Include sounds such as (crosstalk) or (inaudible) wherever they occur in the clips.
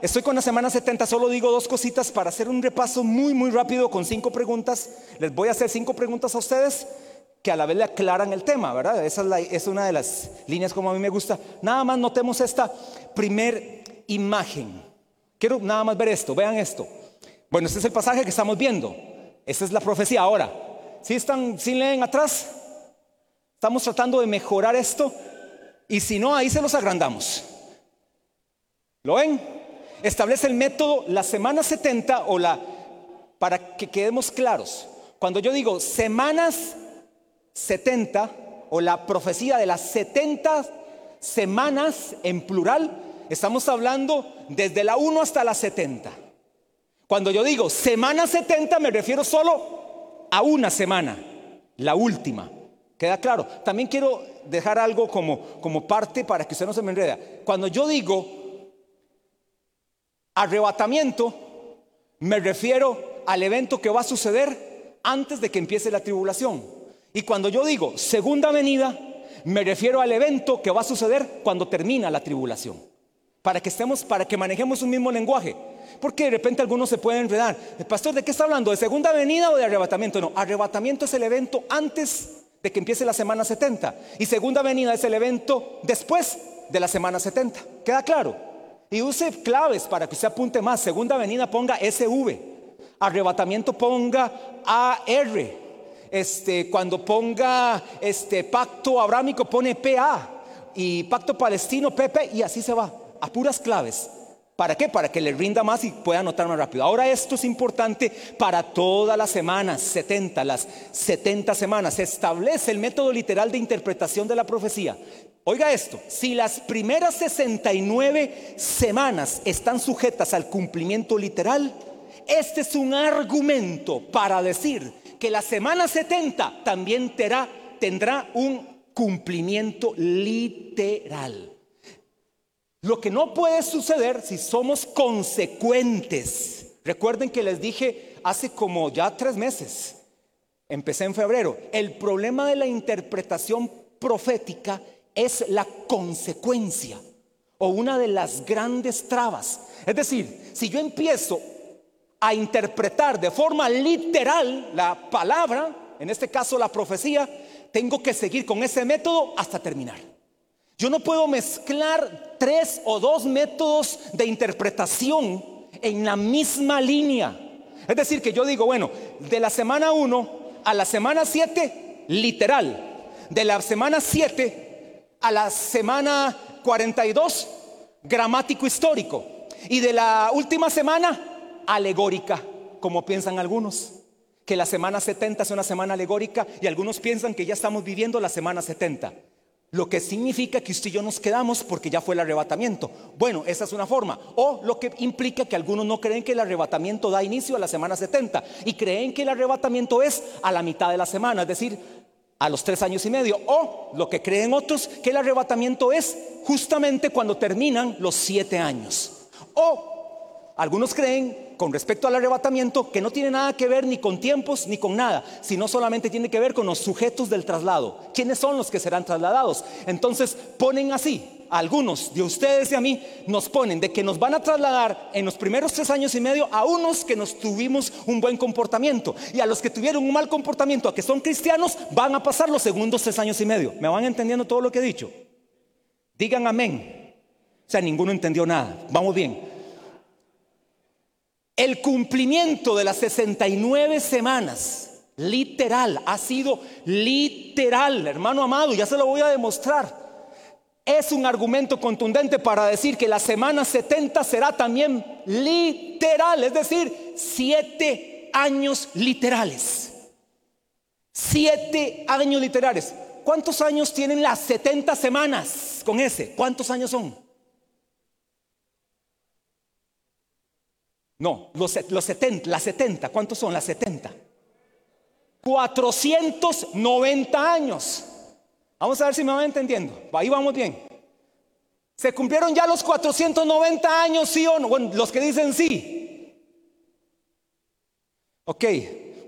estoy con la semana 70, solo digo dos cositas para hacer un repaso muy, muy rápido con cinco preguntas. Les voy a hacer cinco preguntas a ustedes que a la vez le aclaran el tema, ¿verdad? Esa es, es una de las líneas como a mí me gusta. Nada más notemos esta primer imagen. Quiero nada más ver esto, vean esto. Bueno, este es el pasaje que estamos viendo. Esta es la profecía. Ahora, si están, si leen atrás, estamos tratando de mejorar esto y si no, ahí se los agrandamos. ¿Lo ven? Establece el método la semana 70 o la, para que quedemos claros. Cuando yo digo semanas 70 o la profecía de las 70 semanas en plural, estamos hablando desde la 1 hasta la 70. Cuando yo digo semana 70 me refiero solo a una semana, la última. ¿Queda claro? También quiero dejar algo como, como parte para que usted no se me enreda. Cuando yo digo arrebatamiento, me refiero al evento que va a suceder antes de que empiece la tribulación. Y cuando yo digo segunda venida, me refiero al evento que va a suceder cuando termina la tribulación. Para que estemos, para que manejemos un mismo lenguaje. Porque de repente algunos se pueden enredar. El pastor, ¿de qué está hablando? ¿De segunda venida o de arrebatamiento? No, arrebatamiento es el evento antes de que empiece la semana 70. Y segunda venida es el evento después de la semana 70. ¿Queda claro? Y use claves para que se apunte más. Segunda venida ponga SV. Arrebatamiento ponga AR. Este, cuando ponga este pacto abrámico pone PA. Y pacto palestino PP. Y así se va. A puras claves. ¿Para qué? Para que le rinda más y pueda anotar más rápido. Ahora esto es importante para todas las semanas, 70, las 70 semanas. Se establece el método literal de interpretación de la profecía. Oiga esto, si las primeras 69 semanas están sujetas al cumplimiento literal, este es un argumento para decir que la semana 70 también tendrá, tendrá un cumplimiento literal. Lo que no puede suceder si somos consecuentes. Recuerden que les dije hace como ya tres meses, empecé en febrero, el problema de la interpretación profética es la consecuencia o una de las grandes trabas. Es decir, si yo empiezo a interpretar de forma literal la palabra, en este caso la profecía, tengo que seguir con ese método hasta terminar. Yo no puedo mezclar tres o dos métodos de interpretación en la misma línea. Es decir, que yo digo, bueno, de la semana 1 a la semana 7, literal. De la semana 7 a la semana 42, gramático histórico. Y de la última semana, alegórica, como piensan algunos. Que la semana 70 es una semana alegórica y algunos piensan que ya estamos viviendo la semana 70. Lo que significa que usted y yo nos quedamos porque ya fue el arrebatamiento. Bueno, esa es una forma. O lo que implica que algunos no creen que el arrebatamiento da inicio a la semana 70 y creen que el arrebatamiento es a la mitad de la semana, es decir, a los tres años y medio. O lo que creen otros, que el arrebatamiento es justamente cuando terminan los siete años. O algunos creen con respecto al arrebatamiento que no tiene nada que ver ni con tiempos ni con nada, sino solamente tiene que ver con los sujetos del traslado. ¿Quiénes son los que serán trasladados? Entonces ponen así, algunos de ustedes y a mí nos ponen de que nos van a trasladar en los primeros tres años y medio a unos que nos tuvimos un buen comportamiento y a los que tuvieron un mal comportamiento, a que son cristianos, van a pasar los segundos tres años y medio. ¿Me van entendiendo todo lo que he dicho? Digan amén. O sea, ninguno entendió nada. Vamos bien. El cumplimiento de las 69 semanas, literal, ha sido literal, hermano amado, ya se lo voy a demostrar. Es un argumento contundente para decir que la semana 70 será también literal, es decir, siete años literales. Siete años literales. ¿Cuántos años tienen las 70 semanas con ese? ¿Cuántos años son? No, los, los 70, las 70, ¿cuántos son las 70? 490 años. Vamos a ver si me van entendiendo. Ahí vamos bien. ¿Se cumplieron ya los 490 años, sí o no? Bueno, los que dicen sí. Ok,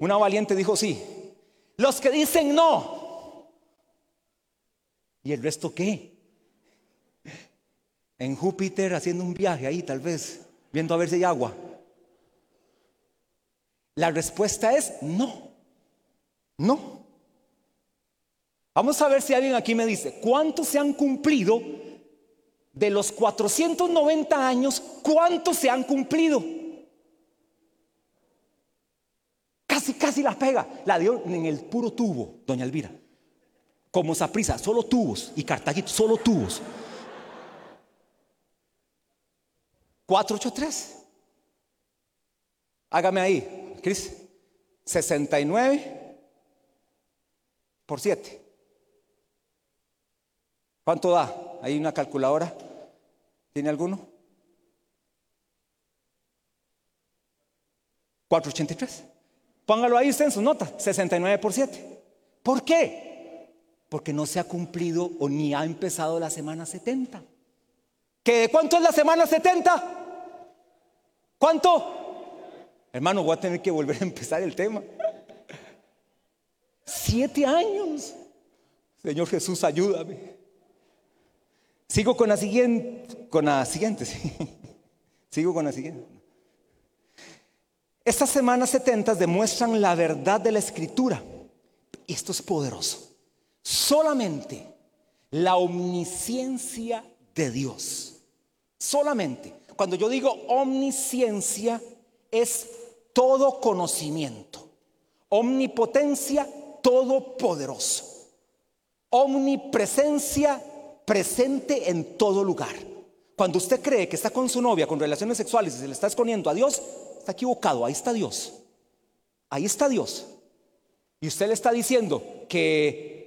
una valiente dijo sí. Los que dicen no. ¿Y el resto qué? En Júpiter haciendo un viaje ahí tal vez. viendo a ver si hay agua. La respuesta es no. No. Vamos a ver si alguien aquí me dice, ¿cuántos se han cumplido de los 490 años? ¿Cuántos se han cumplido? Casi, casi la pega. La dio en el puro tubo, doña Elvira. Como Saprisa, solo tubos. Y Cartaguito, solo tubos. 483. Hágame ahí, Cris. 69 por 7. ¿Cuánto da? ¿Hay una calculadora? ¿Tiene alguno? 483. Póngalo ahí usted en su nota, 69 por 7. ¿Por qué? Porque no se ha cumplido o ni ha empezado la semana 70. ¿Qué, ¿Cuánto es la semana 70? ¿Cuánto? Hermano, voy a tener que volver a empezar el tema. Siete años. Señor Jesús, ayúdame. Sigo con la siguiente, con la siguiente, Sigo con la siguiente. Estas semanas 70 demuestran la verdad de la escritura. Y esto es poderoso. Solamente la omnisciencia de Dios. Solamente. Cuando yo digo omnisciencia es todo conocimiento. Omnipotencia, todopoderoso. Omnipresencia, presente en todo lugar. Cuando usted cree que está con su novia con relaciones sexuales y se le está escondiendo a Dios, está equivocado. Ahí está Dios. Ahí está Dios. Y usted le está diciendo que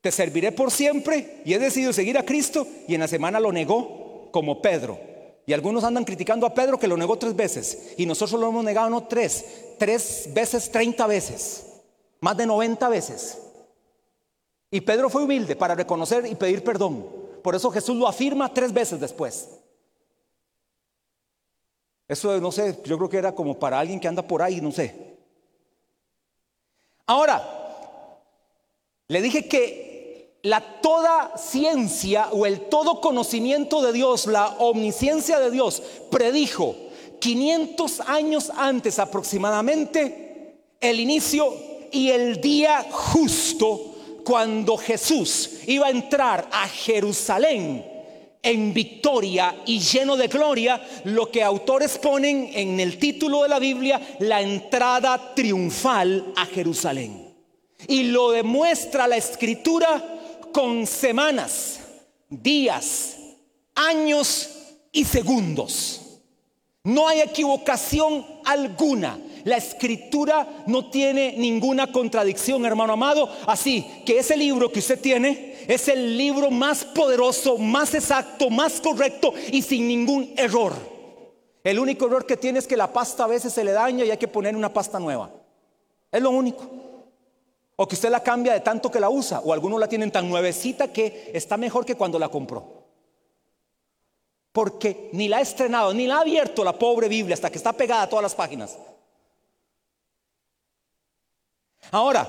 te serviré por siempre y he decidido seguir a Cristo y en la semana lo negó como Pedro. Y algunos andan criticando a Pedro que lo negó tres veces. Y nosotros lo hemos negado no tres, tres veces, treinta veces. Más de noventa veces. Y Pedro fue humilde para reconocer y pedir perdón. Por eso Jesús lo afirma tres veces después. Eso no sé, yo creo que era como para alguien que anda por ahí, no sé. Ahora, le dije que la toda ciencia o el todo conocimiento de Dios, la omnisciencia de Dios, predijo 500 años antes aproximadamente el inicio y el día justo cuando Jesús iba a entrar a Jerusalén en victoria y lleno de gloria, lo que autores ponen en el título de la Biblia, la entrada triunfal a Jerusalén. Y lo demuestra la escritura con semanas, días, años y segundos. No hay equivocación alguna. La escritura no tiene ninguna contradicción, hermano amado. Así que ese libro que usted tiene es el libro más poderoso, más exacto, más correcto y sin ningún error. El único error que tiene es que la pasta a veces se le daña y hay que poner una pasta nueva. Es lo único. O que usted la cambia de tanto que la usa. O algunos la tienen tan nuevecita que está mejor que cuando la compró. Porque ni la ha estrenado, ni la ha abierto la pobre Biblia hasta que está pegada a todas las páginas. Ahora,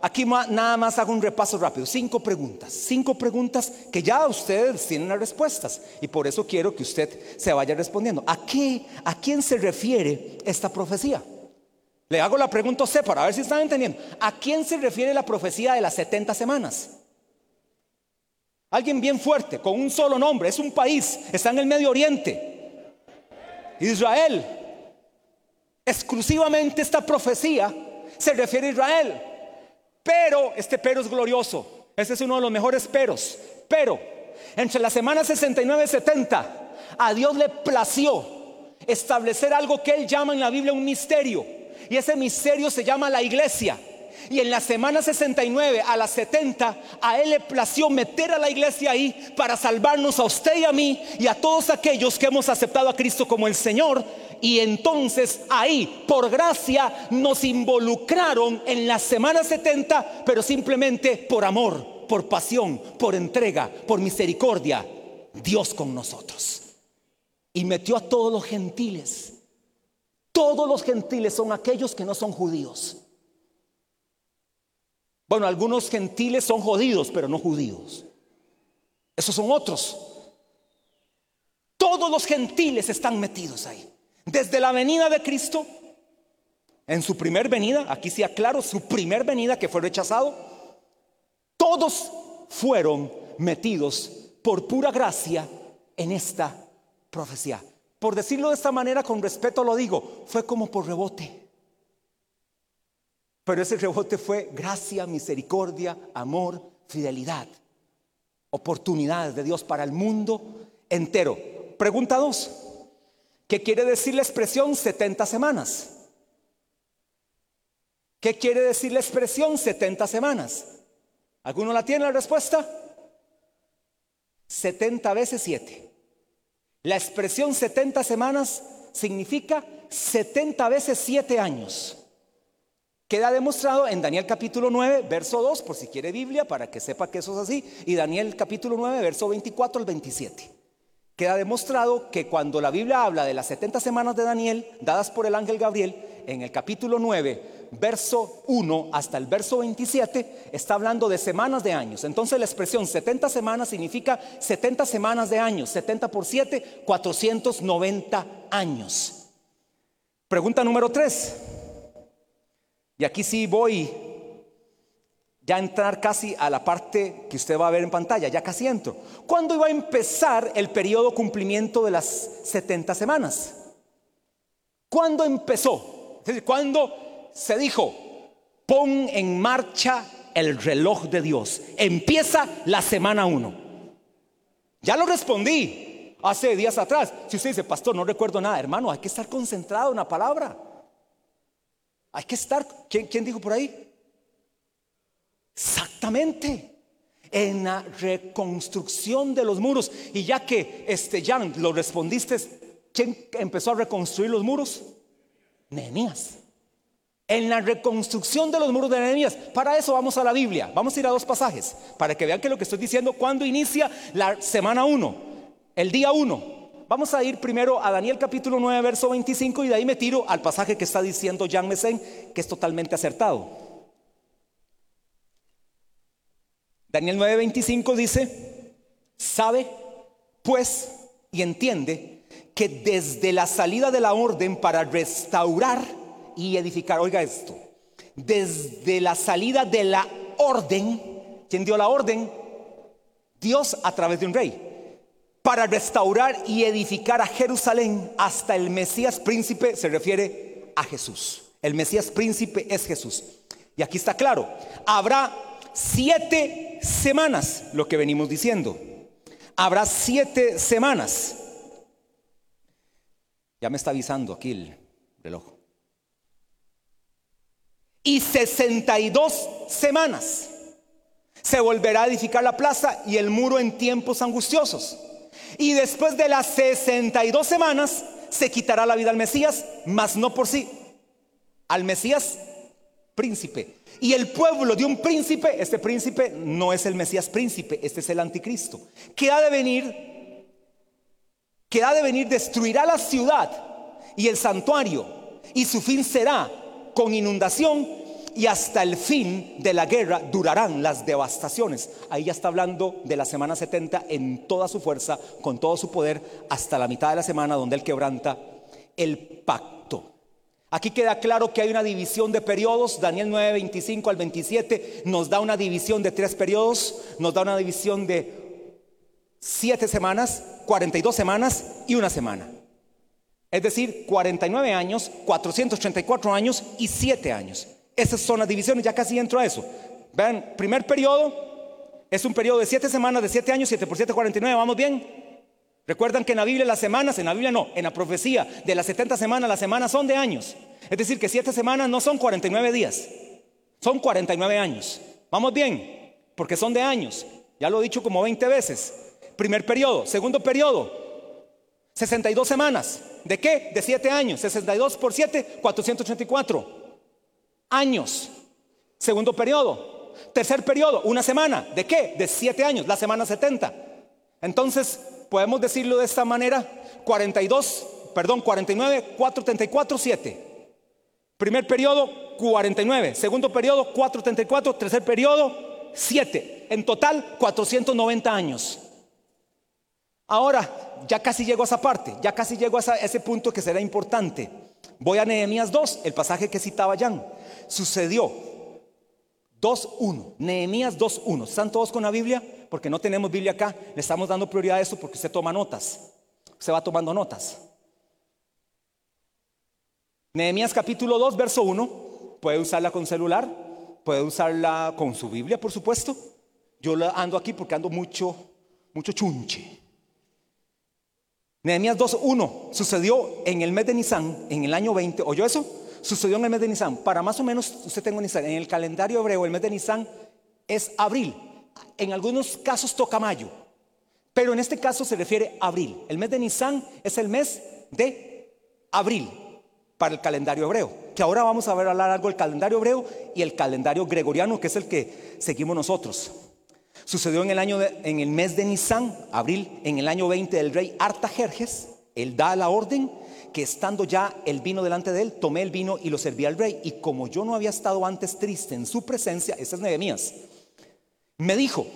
aquí nada más hago un repaso rápido. Cinco preguntas. Cinco preguntas que ya ustedes tienen las respuestas. Y por eso quiero que usted se vaya respondiendo. ¿A qué? ¿A quién se refiere esta profecía? Le hago la pregunta a para ver si están entendiendo. ¿A quién se refiere la profecía de las 70 semanas? Alguien bien fuerte, con un solo nombre, es un país, está en el Medio Oriente. Israel. Exclusivamente esta profecía se refiere a Israel. Pero, este pero es glorioso. Este es uno de los mejores peros. Pero, entre las semanas 69 y 70, a Dios le plació establecer algo que él llama en la Biblia un misterio y ese misterio se llama la iglesia. Y en la semana 69 a las 70, a Él le plació meter a la iglesia ahí para salvarnos a usted y a mí y a todos aquellos que hemos aceptado a Cristo como el Señor. Y entonces ahí, por gracia, nos involucraron en la semana 70, pero simplemente por amor, por pasión, por entrega, por misericordia, Dios con nosotros. Y metió a todos los gentiles todos los gentiles son aquellos que no son judíos. Bueno, algunos gentiles son jodidos, pero no judíos. Esos son otros. todos los gentiles están metidos ahí. Desde la venida de Cristo, en su primer venida, aquí sí aclaro, su primer venida que fue rechazado, todos fueron metidos por pura gracia en esta profecía. Por decirlo de esta manera, con respeto lo digo, fue como por rebote. Pero ese rebote fue gracia, misericordia, amor, fidelidad, oportunidades de Dios para el mundo entero. Pregunta dos, ¿qué quiere decir la expresión 70 semanas? ¿Qué quiere decir la expresión 70 semanas? ¿Alguno la tiene la respuesta? 70 veces 7. La expresión 70 semanas significa 70 veces 7 años. Queda demostrado en Daniel capítulo 9, verso 2, por si quiere Biblia, para que sepa que eso es así, y Daniel capítulo 9, verso 24 al 27. Queda demostrado que cuando la Biblia habla de las 70 semanas de Daniel, dadas por el ángel Gabriel, en el capítulo 9, verso 1 hasta el verso 27, está hablando de semanas de años. Entonces la expresión 70 semanas significa 70 semanas de años, 70 por 7, 490 años. Pregunta número 3. Y aquí sí voy ya a entrar casi a la parte que usted va a ver en pantalla, ya casi entro. ¿Cuándo iba a empezar el periodo cumplimiento de las 70 semanas? ¿Cuándo empezó? ¿Cuándo se dijo, pon en marcha el reloj de Dios? Empieza la semana 1. Ya lo respondí hace días atrás. Si usted dice, pastor, no recuerdo nada, hermano, hay que estar concentrado en la palabra. Hay que estar, ¿quién, dijo por ahí? Exactamente. En la reconstrucción de los muros. Y ya que este Jan lo respondiste, ¿quién empezó a reconstruir los muros? Nehemías. En la reconstrucción de los muros de Nehemías. Para eso vamos a la Biblia. Vamos a ir a dos pasajes para que vean que lo que estoy diciendo cuando inicia la semana 1, el día 1. Vamos a ir primero a Daniel capítulo 9, verso 25 y de ahí me tiro al pasaje que está diciendo Jean Messen, que es totalmente acertado. Daniel 9, 25 dice, sabe pues y entiende que desde la salida de la orden para restaurar y edificar, oiga esto, desde la salida de la orden, ¿quién dio la orden? Dios a través de un rey para restaurar y edificar a Jerusalén hasta el Mesías príncipe se refiere a Jesús. El Mesías príncipe es Jesús. Y aquí está claro, habrá siete semanas, lo que venimos diciendo. Habrá siete semanas. Ya me está avisando aquí el reloj. Y 62 semanas. Se volverá a edificar la plaza y el muro en tiempos angustiosos. Y después de las 62 semanas se quitará la vida al Mesías, mas no por sí. Al Mesías príncipe. Y el pueblo de un príncipe, este príncipe no es el Mesías príncipe, este es el anticristo. Que ha de venir, que ha de venir, destruirá la ciudad y el santuario. Y su fin será con inundación y hasta el fin de la guerra durarán las devastaciones. Ahí ya está hablando de la semana 70 en toda su fuerza, con todo su poder, hasta la mitad de la semana donde él quebranta el pacto. Aquí queda claro que hay una división de periodos. Daniel 9, 25 al 27 nos da una división de tres periodos, nos da una división de siete semanas, 42 semanas y una semana. Es decir, 49 años, 434 años y 7 años. Esas son las divisiones, ya casi entro a eso. Vean, primer periodo es un periodo de 7 semanas, de 7 años, 7 por 7, 49, ¿vamos bien? Recuerdan que en la Biblia las semanas, en la Biblia no, en la profecía de las 70 semanas, las semanas son de años. Es decir, que 7 semanas no son 49 días, son 49 años. ¿Vamos bien? Porque son de años. Ya lo he dicho como 20 veces. Primer periodo, segundo periodo, 62 semanas. ¿De qué? De 7 años. 62 por 7, 484 años. Segundo periodo. Tercer periodo, una semana. ¿De qué? De siete años, la semana 70. Entonces, podemos decirlo de esta manera, 42, perdón, 49, 434, 7. Primer periodo, 49. Segundo periodo, 434. Tercer periodo, 7. En total, 490 años. Ahora, ya casi llego a esa parte, ya casi llego a, ese punto que será importante. Voy a Nehemías 2, el pasaje que citaba Jan. Sucedió 2.1, Nehemías 2.1. ¿Están todos con la Biblia? Porque no tenemos Biblia acá. Le estamos dando prioridad a eso porque usted toma notas. Se va tomando notas. Nehemías capítulo 2, verso 1. Puede usarla con celular, puede usarla con su Biblia, por supuesto. Yo ando aquí porque ando mucho, mucho chunche. Nehemías 2.1 sucedió en el mes de Nisan, en el año 20. ¿Oyó eso? Sucedió en el mes de Nisan. Para más o menos, usted tengo Nisan. En el calendario hebreo, el mes de Nisan es abril. En algunos casos toca mayo. Pero en este caso se refiere a abril. El mes de Nisan es el mes de abril para el calendario hebreo. Que ahora vamos a ver hablar algo del calendario hebreo y el calendario gregoriano, que es el que seguimos nosotros. Sucedió en el, año en el mes de Nisan, abril, en el año 20 del rey Artajerjes. Él da la orden que estando ya el vino delante de él, tomé el vino y lo serví al rey. Y como yo no había estado antes triste en su presencia, esa es Nehemías, me dijo,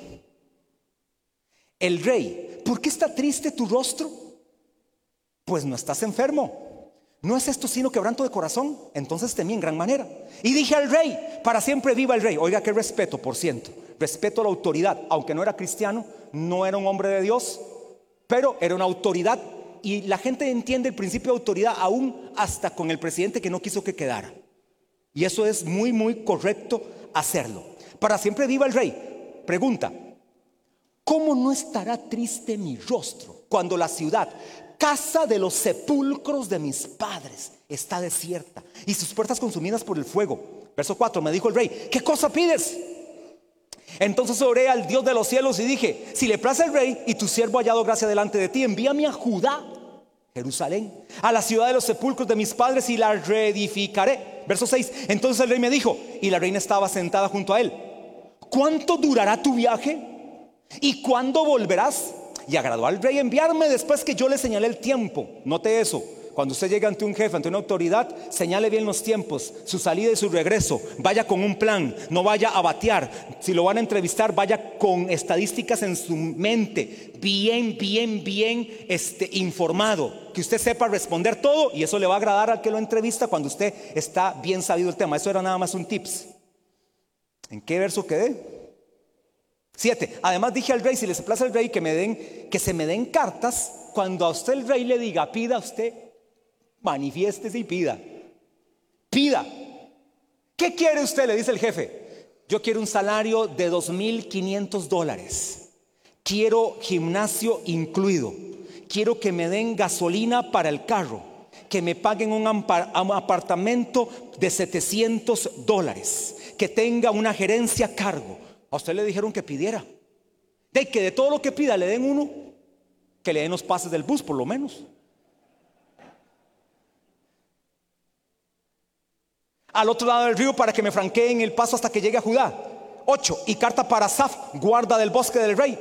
el rey, ¿por qué está triste tu rostro? Pues no estás enfermo. ¿No es esto sino quebranto de corazón? Entonces temí en gran manera. Y dije al rey, para siempre viva el rey. Oiga, qué respeto, por ciento respeto a la autoridad, aunque no era cristiano, no era un hombre de Dios, pero era una autoridad y la gente entiende el principio de autoridad aún hasta con el presidente que no quiso que quedara. Y eso es muy, muy correcto hacerlo. Para siempre viva el rey. Pregunta, ¿cómo no estará triste mi rostro cuando la ciudad, casa de los sepulcros de mis padres, está desierta y sus puertas consumidas por el fuego? Verso 4, me dijo el rey, ¿qué cosa pides? Entonces oré al Dios de los cielos y dije, si le place el rey y tu siervo hallado gracia delante de ti, envíame a Judá, Jerusalén, a la ciudad de los sepulcros de mis padres y la reedificaré. Verso 6, entonces el rey me dijo, y la reina estaba sentada junto a él, ¿cuánto durará tu viaje? ¿Y cuándo volverás? Y agradó al rey enviarme después que yo le señalé el tiempo. Note eso. Cuando usted llega ante un jefe, ante una autoridad, señale bien los tiempos, su salida y su regreso. Vaya con un plan, no vaya a batear. Si lo van a entrevistar, vaya con estadísticas en su mente, bien, bien, bien este, informado. Que usted sepa responder todo y eso le va a agradar al que lo entrevista cuando usted está bien sabido el tema. Eso era nada más un tips. ¿En qué verso quedé? Siete. Además dije al rey, si les place al rey que me den, que se me den cartas, cuando a usted el rey le diga, pida a usted manifiéstese y pida. Pida. ¿Qué quiere usted? Le dice el jefe. Yo quiero un salario de 2.500 dólares. Quiero gimnasio incluido. Quiero que me den gasolina para el carro. Que me paguen un apartamento de 700 dólares. Que tenga una gerencia a cargo. A usted le dijeron que pidiera. De que de todo lo que pida le den uno. Que le den los pases del bus por lo menos. al otro lado del río para que me franqueen el paso hasta que llegue a Judá. 8. Y carta para Saf, guarda del bosque del rey,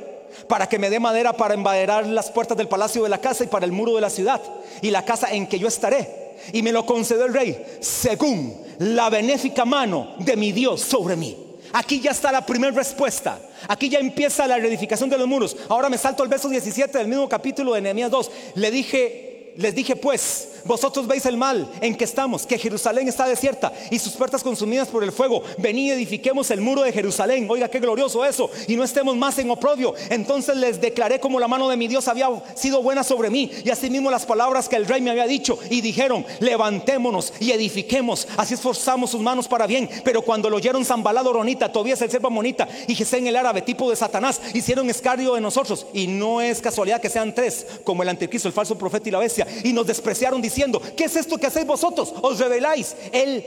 para que me dé madera para embaderar las puertas del palacio de la casa y para el muro de la ciudad y la casa en que yo estaré. Y me lo concedió el rey, según la benéfica mano de mi Dios sobre mí. Aquí ya está la primera respuesta. Aquí ya empieza la reedificación de los muros. Ahora me salto al verso 17 del mismo capítulo de Nehemías 2. Le dije, les dije pues, vosotros veis el mal en que estamos, que Jerusalén está desierta y sus puertas consumidas por el fuego. Venid edifiquemos el muro de Jerusalén. Oiga, qué glorioso eso. Y no estemos más en oprobio. Entonces les declaré como la mano de mi Dios había sido buena sobre mí. Y asimismo las palabras que el rey me había dicho. Y dijeron, levantémonos y edifiquemos. Así esforzamos sus manos para bien. Pero cuando lo oyeron Zambalado, Ronita, Tobías el servo Monita y en el árabe, tipo de Satanás, hicieron escardio de nosotros. Y no es casualidad que sean tres, como el anticristo, el falso profeta y la bestia. Y nos despreciaron diciendo, ¿qué es esto que hacéis vosotros? Os rebeláis, el,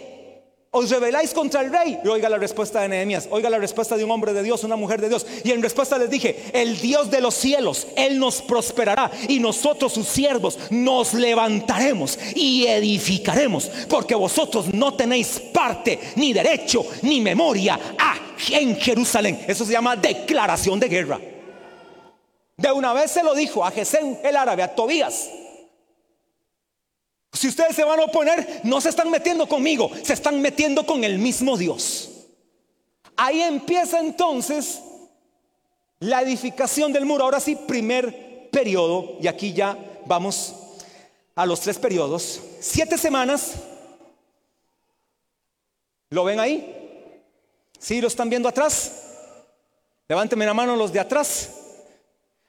os rebeláis contra el rey. Y oiga la respuesta de Nehemías, oiga la respuesta de un hombre de Dios, una mujer de Dios. Y en respuesta les dije, el Dios de los cielos, Él nos prosperará y nosotros sus siervos nos levantaremos y edificaremos, porque vosotros no tenéis parte, ni derecho, ni memoria en Jerusalén. Eso se llama declaración de guerra. De una vez se lo dijo a Gesén el árabe, a Tobías. Si ustedes se van a oponer, no se están metiendo conmigo, se están metiendo con el mismo Dios. Ahí empieza entonces la edificación del muro. Ahora sí, primer periodo, y aquí ya vamos a los tres periodos, siete semanas, ¿lo ven ahí? ¿Sí lo están viendo atrás? Levánteme la mano los de atrás.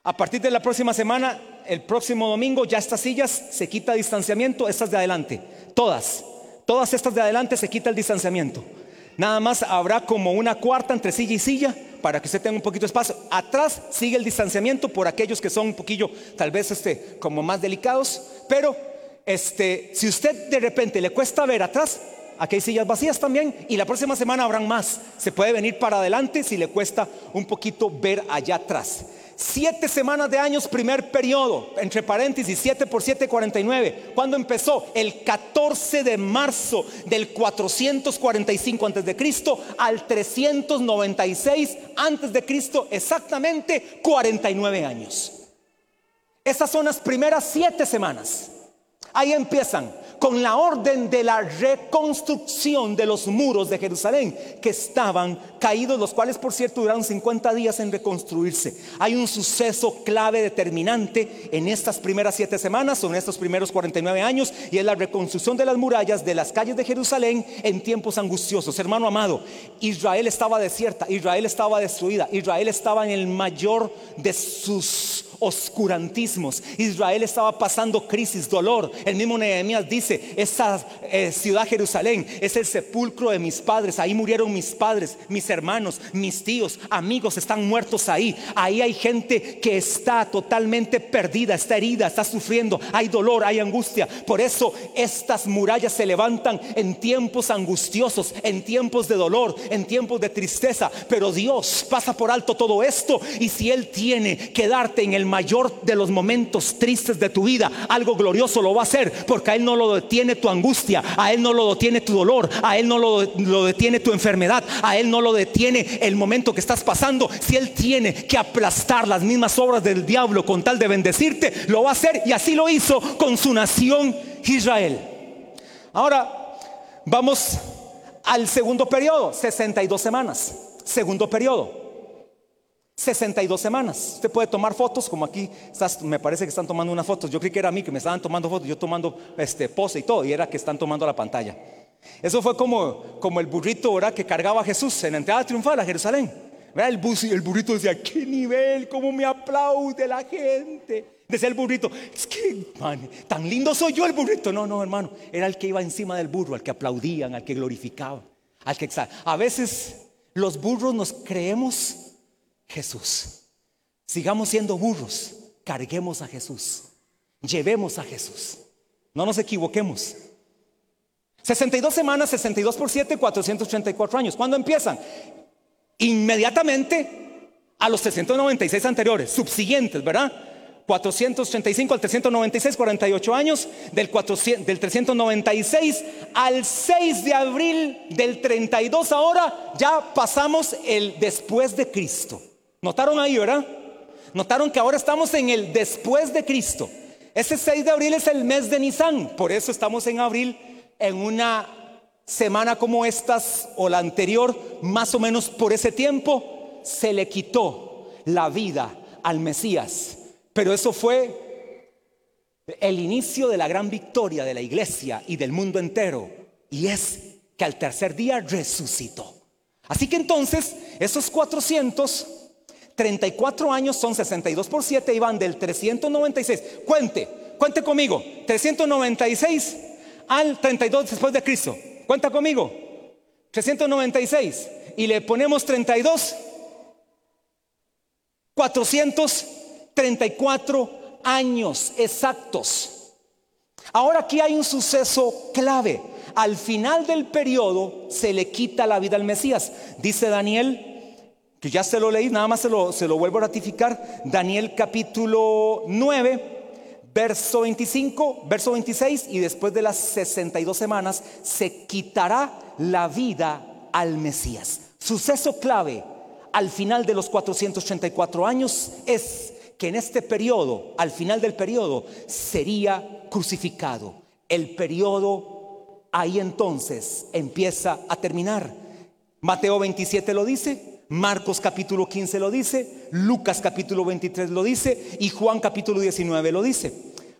A partir de la próxima semana, el próximo domingo, ya estas sillas se quita distanciamiento, estas de adelante, todas, todas estas de adelante se quita el distanciamiento. Nada más habrá como una cuarta entre silla y silla para que usted tenga un poquito de espacio. Atrás sigue el distanciamiento por aquellos que son un poquillo, tal vez este, como más delicados. Pero este, si usted de repente le cuesta ver atrás, aquí hay sillas vacías también y la próxima semana habrán más. Se puede venir para adelante si le cuesta un poquito ver allá atrás. Siete semanas de años, primer periodo, entre paréntesis, 7 por 7, 49. ¿Cuándo empezó? El 14 de marzo del 445 antes de Cristo al 396 antes de Cristo, exactamente 49 años. Esas son las primeras siete semanas. Ahí empiezan con la orden de la reconstrucción de los muros de Jerusalén que estaban caídos, los cuales por cierto duraron 50 días en reconstruirse. Hay un suceso clave determinante en estas primeras siete semanas o en estos primeros 49 años y es la reconstrucción de las murallas de las calles de Jerusalén en tiempos angustiosos. Hermano amado, Israel estaba desierta, Israel estaba destruida, Israel estaba en el mayor de sus oscurantismos. Israel estaba pasando crisis, dolor. El mismo Nehemías dice, esa eh, ciudad Jerusalén es el sepulcro de mis padres. Ahí murieron mis padres, mis hermanos, mis tíos, amigos están muertos ahí. Ahí hay gente que está totalmente perdida, está herida, está sufriendo. Hay dolor, hay angustia. Por eso estas murallas se levantan en tiempos angustiosos, en tiempos de dolor, en tiempos de tristeza. Pero Dios pasa por alto todo esto y si Él tiene que darte en el mayor de los momentos tristes de tu vida, algo glorioso lo va a hacer, porque a Él no lo detiene tu angustia, a Él no lo detiene tu dolor, a Él no lo, detiene tu enfermedad, a Él no lo detiene el momento que estás pasando. Si Él tiene que aplastar las mismas obras del diablo con tal de bendecirte, lo va a hacer y así lo hizo con su nación Israel. Ahora vamos al segundo periodo, 62 semanas. Segundo periodo. 62 semanas. Usted puede tomar fotos, como aquí me parece que están tomando unas fotos. Yo creí que era a mí que me estaban tomando fotos, yo tomando este, pose y todo, y era que están tomando la pantalla. Eso fue como, como el burrito ¿verdad? que cargaba a Jesús en la entrada triunfal a Jerusalén. El, el burrito decía, ¿qué nivel? ¿Cómo me aplaude la gente? Decía el burrito, es que tan lindo soy yo el burrito. No, no, hermano, era el que iba encima del burro, al que aplaudían, al que glorificaban, al que A veces los burros nos creemos Jesús. Sigamos siendo burros, carguemos a Jesús, llevemos a Jesús. No nos equivoquemos. 62 semanas, 62 por 7, 434 años. ¿Cuándo empiezan? Inmediatamente a los 396 anteriores, subsiguientes, ¿verdad? 435 al 396, 48 años, del, 400, del 396 al 6 de abril del 32 ahora, ya pasamos el después de Cristo. ¿Notaron ahí, verdad? Notaron que ahora estamos en el después de Cristo. Ese 6 de abril es el mes de Nisan, por eso estamos en abril en una semana como estas o la anterior, más o menos por ese tiempo, se le quitó la vida al Mesías. Pero eso fue el inicio de la gran victoria de la iglesia y del mundo entero. Y es que al tercer día resucitó. Así que entonces, esos 400 34 años son 62 por 7 y van del 396. Cuente, cuente conmigo. 396 al 32 después de Cristo. Cuenta conmigo. 396. Y le ponemos 32. 434 años exactos. Ahora aquí hay un suceso clave. Al final del periodo se le quita la vida al Mesías. Dice Daniel que ya se lo leí, nada más se lo, se lo vuelvo a ratificar. Daniel capítulo 9, verso 25, verso 26, y después de las 62 semanas se quitará la vida al Mesías. Suceso clave al final de los 484 años es que en este periodo, al final del periodo, sería crucificado. El periodo ahí entonces empieza a terminar. Mateo 27 lo dice, Marcos capítulo 15 lo dice, Lucas capítulo 23 lo dice y Juan capítulo 19 lo dice.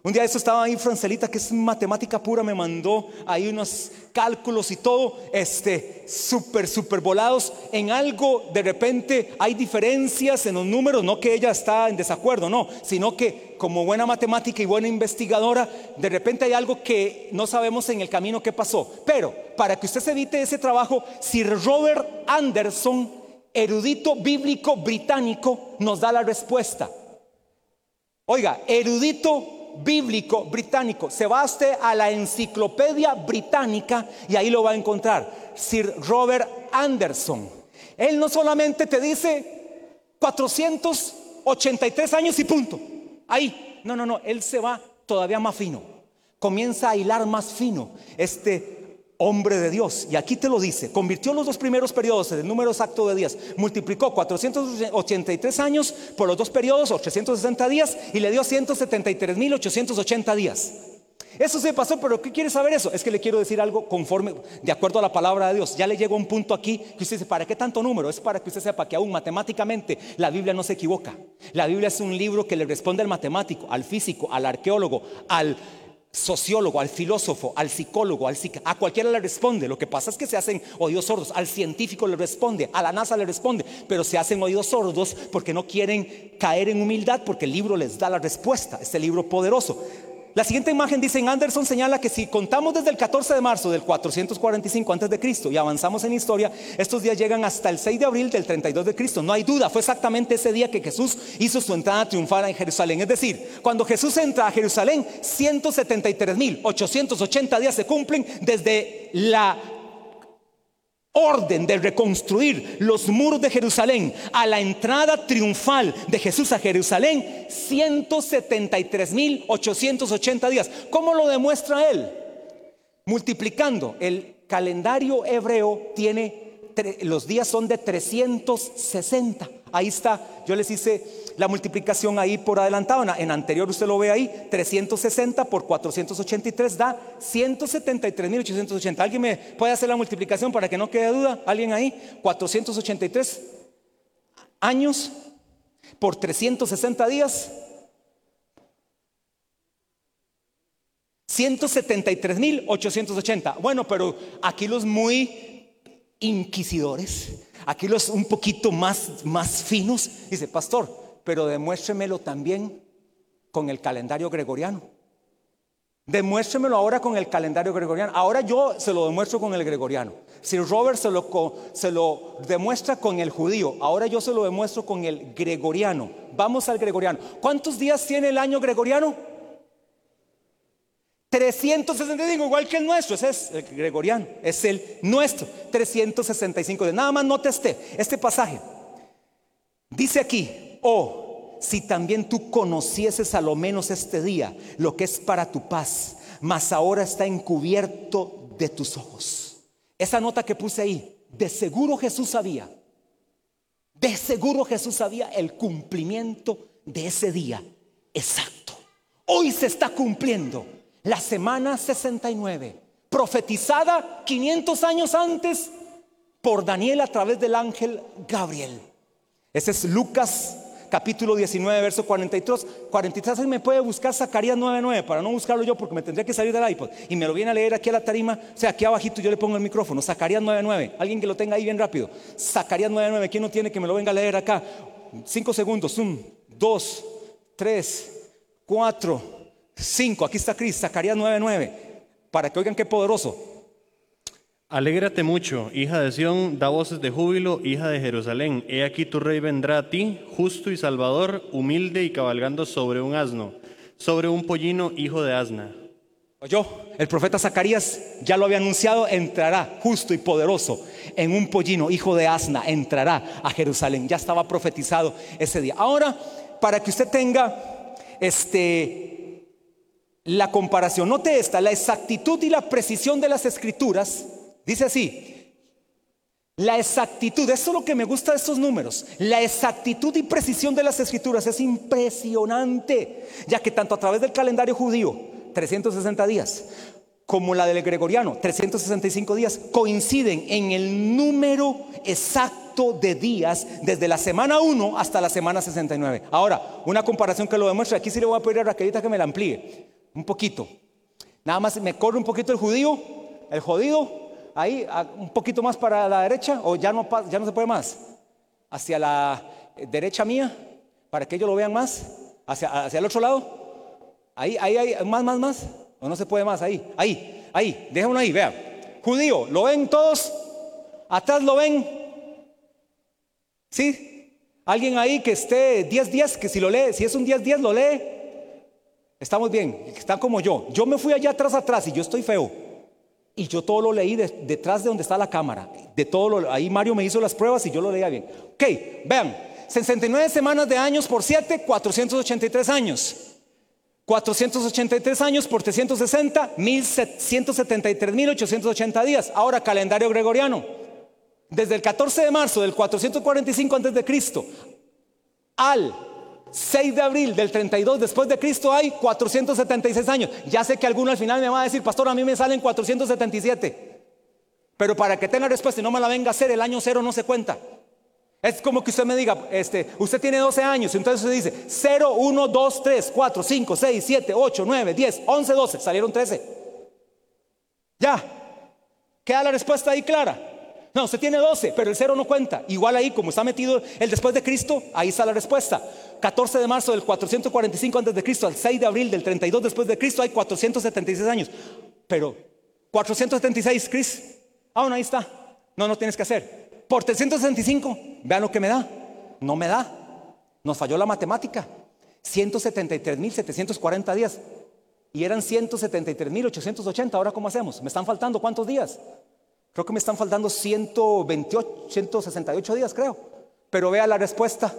Un día eso estaba ahí Francelita, que es matemática pura, me mandó ahí unos cálculos y todo, este, súper, súper volados. En algo de repente hay diferencias en los números, no que ella está en desacuerdo, no, sino que como buena matemática y buena investigadora, de repente hay algo que no sabemos en el camino que pasó. Pero para que usted se evite ese trabajo, Sir Robert Anderson, erudito bíblico británico, nos da la respuesta. Oiga, erudito bíblico británico. Se va usted a la enciclopedia británica y ahí lo va a encontrar. Sir Robert Anderson. Él no solamente te dice 483 años y punto. Ahí. No, no, no. Él se va todavía más fino. Comienza a hilar más fino. Este hombre de Dios. Y aquí te lo dice, convirtió los dos primeros periodos en número exacto de días, multiplicó 483 años por los dos periodos, o 360 días, y le dio 173.880 días. Eso se pasó, pero ¿qué quiere saber eso? Es que le quiero decir algo conforme, de acuerdo a la palabra de Dios. Ya le llegó un punto aquí que usted dice, ¿para qué tanto número? Es para que usted sepa que aún matemáticamente la Biblia no se equivoca. La Biblia es un libro que le responde al matemático, al físico, al arqueólogo, al sociólogo, al filósofo, al psicólogo, al a cualquiera le responde. Lo que pasa es que se hacen oídos sordos. Al científico le responde, a la NASA le responde, pero se hacen oídos sordos porque no quieren caer en humildad porque el libro les da la respuesta. Este libro poderoso. La siguiente imagen dice Anderson señala que si contamos desde el 14 de marzo del 445 antes de Cristo y avanzamos en historia, estos días llegan hasta el 6 de abril del 32 de Cristo. No hay duda, fue exactamente ese día que Jesús hizo su entrada triunfal en Jerusalén. Es decir, cuando Jesús entra a Jerusalén, 173.880 días se cumplen desde la orden de reconstruir los muros de Jerusalén a la entrada triunfal de Jesús a Jerusalén, 173.880 días. ¿Cómo lo demuestra él? Multiplicando. El calendario hebreo tiene, los días son de 360. Ahí está, yo les hice la multiplicación ahí por adelantado. En anterior usted lo ve ahí, 360 por 483 da 173.880. ¿Alguien me puede hacer la multiplicación para que no quede duda? ¿Alguien ahí? 483 años por 360 días. 173.880. Bueno, pero aquí los muy inquisidores Aquí los un poquito más, más finos. Dice, pastor, pero demuéstremelo también con el calendario gregoriano. Demuéstremelo ahora con el calendario gregoriano. Ahora yo se lo demuestro con el gregoriano. Si Robert se lo, se lo demuestra con el judío, ahora yo se lo demuestro con el gregoriano. Vamos al gregoriano. ¿Cuántos días tiene el año gregoriano? 365, igual que el nuestro, ese es el gregoriano, es el nuestro, 365. Nada más note este, este pasaje. Dice aquí, oh, si también tú conocieses a lo menos este día, lo que es para tu paz, mas ahora está encubierto de tus ojos. Esa nota que puse ahí, de seguro Jesús sabía, de seguro Jesús sabía el cumplimiento de ese día exacto. Hoy se está cumpliendo la semana 69, profetizada 500 años antes por Daniel a través del ángel Gabriel. Ese es Lucas capítulo 19, verso 43. 43 me puede buscar Zacarías 9:9 para no buscarlo yo porque me tendría que salir del iPod y me lo viene a leer aquí a la tarima, o sea, aquí abajito yo le pongo el micrófono, Zacarías 9:9. Alguien que lo tenga ahí bien rápido. Zacarías 9:9, ¿quién no tiene que me lo venga a leer acá? Cinco segundos, un, dos, tres, cuatro 5, aquí está Cris, Zacarías 9:9, para que oigan qué poderoso. Alégrate mucho, hija de Sión, da voces de júbilo, hija de Jerusalén. He aquí tu rey vendrá a ti, justo y salvador, humilde y cabalgando sobre un asno, sobre un pollino, hijo de asna. Oyó, el profeta Zacarías ya lo había anunciado, entrará justo y poderoso en un pollino, hijo de asna, entrará a Jerusalén. Ya estaba profetizado ese día. Ahora, para que usted tenga este la comparación. Note esta, la exactitud y la precisión de las escrituras. Dice así, la exactitud, eso es lo que me gusta de estos números. La exactitud y precisión de las escrituras es impresionante, ya que tanto a través del calendario judío, 360 días, como la del gregoriano, 365 días, coinciden en el número exacto de días desde la semana 1 hasta la semana 69. Ahora, una comparación que lo demuestra, aquí sí le voy a pedir a Raquelita que me la amplíe, un poquito. Nada más me corre un poquito el judío, el jodido, ahí, un poquito más para la derecha, o ya no, ya no se puede más, hacia la derecha mía, para que ellos lo vean más, hacia, hacia el otro lado. Ahí, ahí, ahí, más, más, más. O no se puede más, ahí, ahí, ahí, déjenlo ahí, vean. Judío, ¿lo ven todos? ¿Atrás lo ven? ¿Sí? ¿Alguien ahí que esté 10 días, que si lo lee, si es un 10 días lo lee? Estamos bien, están como yo. Yo me fui allá atrás, atrás y yo estoy feo. Y yo todo lo leí detrás de donde está la cámara. De todo lo, ahí Mario me hizo las pruebas y yo lo leía bien. Ok, vean, 69 semanas de años por 7, 483 años. 483 años por 360, 173.880 días. Ahora, calendario gregoriano. Desde el 14 de marzo del 445 antes de Cristo al 6 de abril del 32 después de Cristo hay 476 años. Ya sé que alguno al final me va a decir, pastor, a mí me salen 477. Pero para que tenga respuesta y no me la venga a hacer, el año cero no se cuenta. Es como que usted me diga, este, usted tiene 12 años, entonces usted dice 0, 1, 2, 3, 4, 5, 6, 7, 8, 9, 10, 11, 12, salieron 13. Ya, queda la respuesta ahí clara. No, usted tiene 12, pero el 0 no cuenta. Igual ahí, como está metido el después de Cristo, ahí está la respuesta. 14 de marzo del 445 antes de Cristo al 6 de abril del 32 después de Cristo hay 476 años. Pero 476, Cris. Ah, bueno, ahí está. No, no tienes que hacer. Por 365, vean lo que me da. No me da. Nos falló la matemática. 173.740 días. Y eran 173.880. Ahora, ¿cómo hacemos? ¿Me están faltando cuántos días? Creo que me están faltando 128, 168 días, creo. Pero vea la respuesta.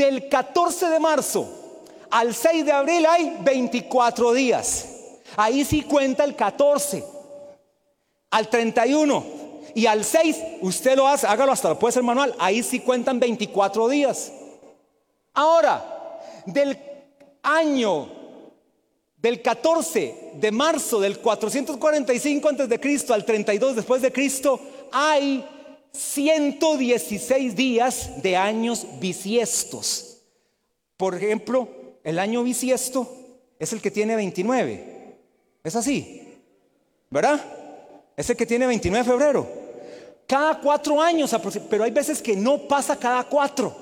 Del 14 de marzo al 6 de abril hay 24 días. Ahí sí cuenta el 14. Al 31 y al 6, usted lo hace, hágalo hasta, puede ser manual, ahí sí cuentan 24 días. Ahora, del año del 14 de marzo del 445 antes de Cristo al 32 después de Cristo, hay 116 días de años bisiestos. Por ejemplo, el año bisiesto es el que tiene 29. ¿Es así? ¿Verdad? Es el que tiene 29 de febrero. Cada cuatro años, pero hay veces que no pasa cada cuatro.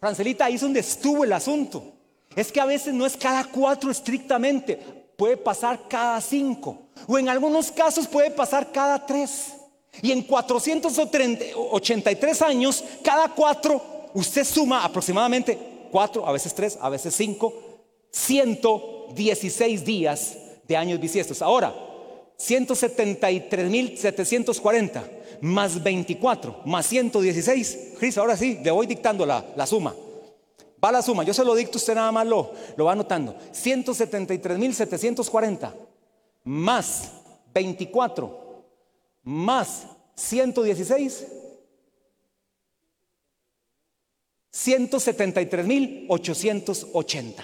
Francelita, ahí es donde estuvo el asunto. Es que a veces no es cada cuatro estrictamente, puede pasar cada cinco. O en algunos casos puede pasar cada tres. Y en 483 años, cada cuatro, usted suma aproximadamente cuatro, a veces tres, a veces cinco, 116 días de años bisiestos. Ahora, 173.740 más 24 más 116. Cris, ahora sí, le voy dictando la, la, suma. Va la suma, yo se lo dicto, usted nada más lo, lo va anotando. 173.740 más 24 más 116. 173.880.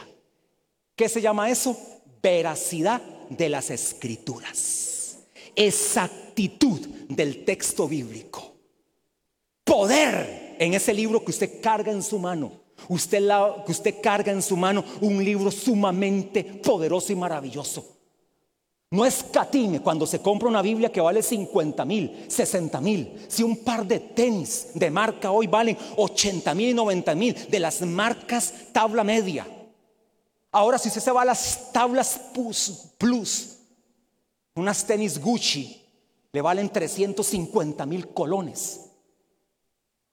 ¿Qué se llama eso? Veracidad de las escrituras. Exactitud del texto bíblico. Poder en ese libro que usted carga en su mano. Usted la, que usted carga en su mano un libro sumamente poderoso y maravilloso. No escatime cuando se compra una Biblia que vale 50 mil, 60 mil. Si un par de tenis de marca hoy valen 80 mil y 90 mil de las marcas tabla media. Ahora si usted se va a las tablas plus, unas tenis Gucci le valen 350 mil colones.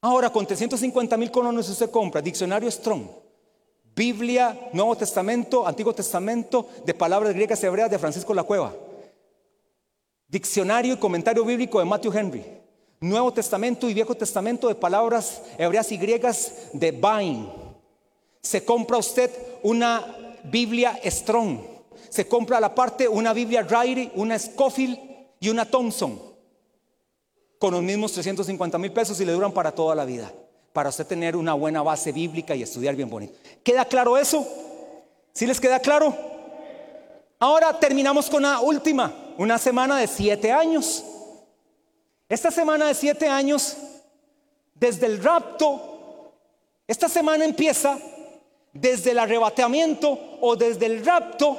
Ahora, con 350 mil colones usted compra diccionario Strong, Biblia, Nuevo Testamento, Antiguo Testamento, de palabras griegas y hebreas de Francisco La Cueva, diccionario y comentario bíblico de Matthew Henry, Nuevo Testamento y Viejo Testamento de palabras hebreas y griegas de Vine. Se compra usted una Biblia Strong, se compra a la parte una Biblia Riley, una Scofield y una Thompson con los mismos 350 mil pesos y le duran para toda la vida, para usted tener una buena base bíblica y estudiar bien bonito. ¿Queda claro eso? ¿Sí les queda claro? Ahora terminamos con la última, una semana de siete años. Esta semana de siete años, desde el rapto, esta semana empieza desde el arrebatamiento o desde el rapto